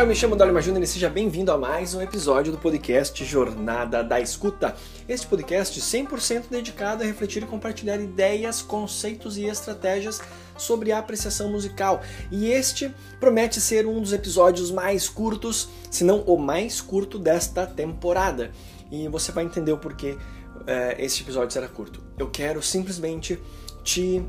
eu me chamo Dolly Júnior e seja bem-vindo a mais um episódio do podcast Jornada da Escuta. Este podcast 100% dedicado a refletir e compartilhar ideias, conceitos e estratégias sobre a apreciação musical. E este promete ser um dos episódios mais curtos, se não o mais curto desta temporada. E você vai entender o porquê é, este episódio será curto. Eu quero simplesmente te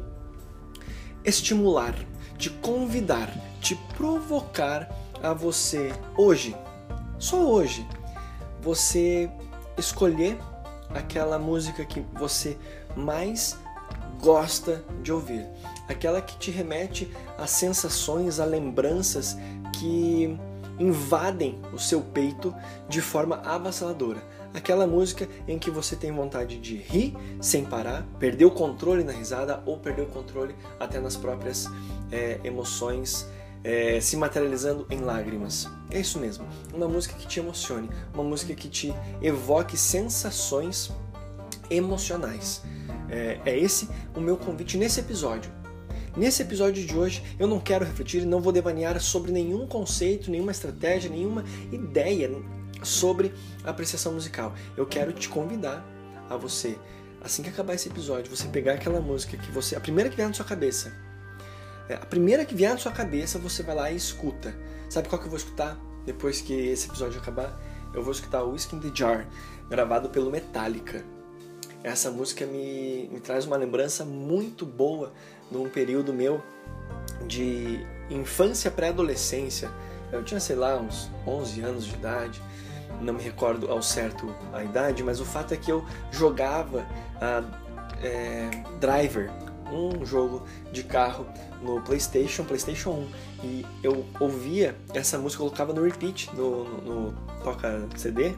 estimular, te convidar, te provocar a você hoje, só hoje, você escolher aquela música que você mais gosta de ouvir, aquela que te remete a sensações, a lembranças que invadem o seu peito de forma avassaladora. Aquela música em que você tem vontade de rir sem parar, perder o controle na risada ou perder o controle até nas próprias é, emoções é, se materializando em lágrimas. É isso mesmo, uma música que te emocione, uma música que te evoque sensações emocionais. É, é esse o meu convite nesse episódio. Nesse episódio de hoje, eu não quero refletir não vou devanear sobre nenhum conceito, nenhuma estratégia, nenhuma ideia sobre apreciação musical. Eu quero te convidar a você, assim que acabar esse episódio, você pegar aquela música que você, a primeira que vier na sua cabeça, a primeira que vier na sua cabeça, você vai lá e escuta. Sabe qual que eu vou escutar depois que esse episódio acabar? Eu vou escutar o in the Jar, gravado pelo Metallica. Essa música me, me traz uma lembrança muito boa num período meu de infância pré-adolescência. Eu tinha, sei lá, uns 11 anos de idade, não me recordo ao certo a idade, mas o fato é que eu jogava a, é, Driver, um jogo de carro no PlayStation, PlayStation 1. E eu ouvia essa música, colocava no repeat no, no, no toca CD.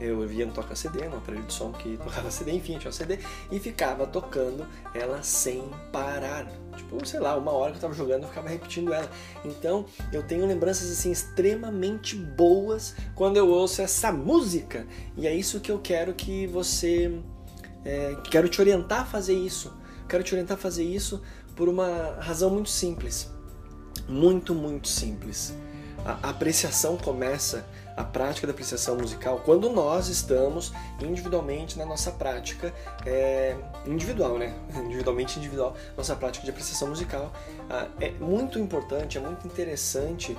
Eu via no toca CD, no aparelho de som que tocava CD, enfim, tinha um CD, e ficava tocando ela sem parar. Tipo, sei lá, uma hora que eu tava jogando, eu ficava repetindo ela. Então, eu tenho lembranças assim extremamente boas quando eu ouço essa música. E é isso que eu quero que você. É, quero te orientar a fazer isso quero te orientar a fazer isso por uma razão muito simples. Muito, muito simples. A apreciação começa, a prática da apreciação musical, quando nós estamos individualmente na nossa prática é, individual, né? Individualmente individual, nossa prática de apreciação musical. Ah, é muito importante, é muito interessante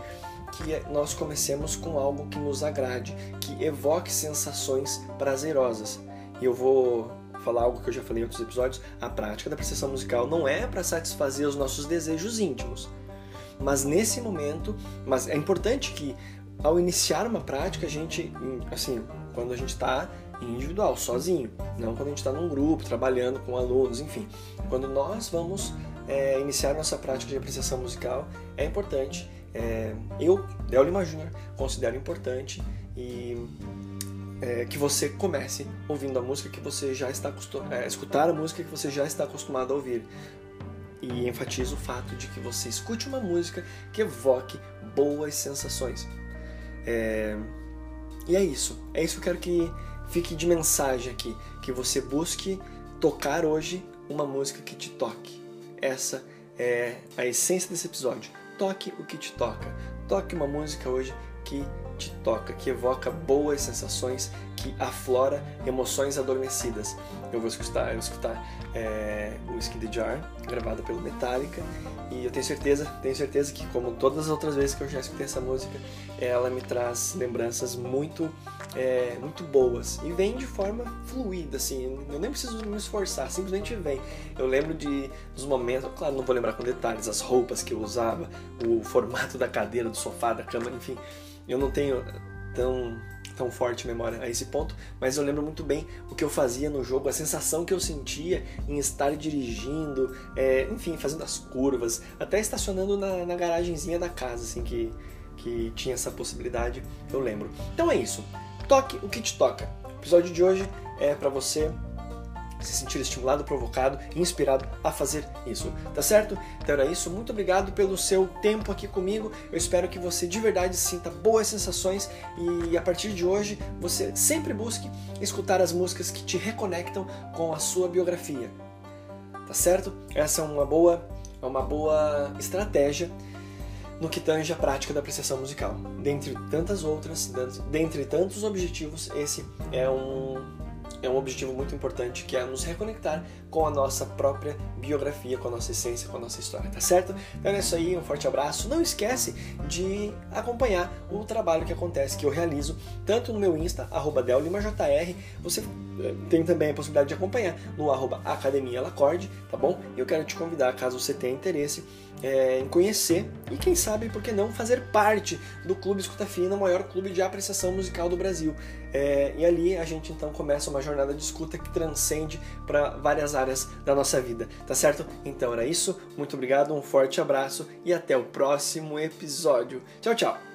que nós comecemos com algo que nos agrade, que evoque sensações prazerosas. E eu vou falar algo que eu já falei em outros episódios, a prática da apreciação musical não é para satisfazer os nossos desejos íntimos. Mas nesse momento, mas é importante que ao iniciar uma prática, a gente, assim, quando a gente está individual, sozinho, não quando a gente está num grupo, trabalhando com alunos, enfim. Quando nós vamos é, iniciar nossa prática de apreciação musical, é importante. É, eu, Del Lima Júnior, considero importante e é, que você comece ouvindo a música que você já está acostumado, é, escutar a música que você já está acostumado a ouvir. E enfatizo o fato de que você escute uma música que evoque boas sensações. É... E é isso. É isso que eu quero que fique de mensagem aqui. Que você busque tocar hoje uma música que te toque. Essa é a essência desse episódio. Toque o que te toca. Toque uma música hoje que te toca, que evoca boas sensações, que aflora emoções adormecidas. Eu vou escutar, eu vou escutar é, o Skin the Jar, gravado pelo Metallica, e eu tenho certeza, tenho certeza que como todas as outras vezes que eu já escutei essa música, ela me traz lembranças muito, é, muito boas e vem de forma fluida, assim. Eu nem preciso me esforçar, simplesmente vem. Eu lembro de dos momentos, claro, não vou lembrar com detalhes, as roupas que eu usava, o formato da cadeira, do sofá, da cama, enfim eu não tenho tão tão forte memória a esse ponto, mas eu lembro muito bem o que eu fazia no jogo, a sensação que eu sentia em estar dirigindo, é, enfim, fazendo as curvas, até estacionando na, na garagenzinha da casa, assim, que, que tinha essa possibilidade, eu lembro. Então é isso, toque o que te toca. O episódio de hoje é para você se sentir estimulado, provocado, inspirado a fazer isso, tá certo? Então era isso, muito obrigado pelo seu tempo aqui comigo. Eu espero que você de verdade sinta boas sensações e a partir de hoje você sempre busque escutar as músicas que te reconectam com a sua biografia. Tá certo? Essa é uma boa, é uma boa estratégia no que tange a prática da apreciação musical. Dentre tantas outras, dentre tantos objetivos, esse é um, é um objetivo muito importante que é nos reconectar com a nossa própria biografia, com a nossa essência, com a nossa história, tá certo? Então é isso aí, um forte abraço. Não esquece de acompanhar o trabalho que acontece, que eu realizo, tanto no meu Insta, arroba DelLimaJR, você eh, tem também a possibilidade de acompanhar no arroba Academia Lacorde, tá bom? Eu quero te convidar, caso você tenha interesse, é, em conhecer e quem sabe, por que não, fazer parte do Clube Escuta Fina, o maior clube de apreciação musical do Brasil. É, e ali a gente então começa uma jornada de escuta que transcende para várias áreas da nossa vida, tá certo? Então era isso, muito obrigado, um forte abraço e até o próximo episódio. Tchau, tchau!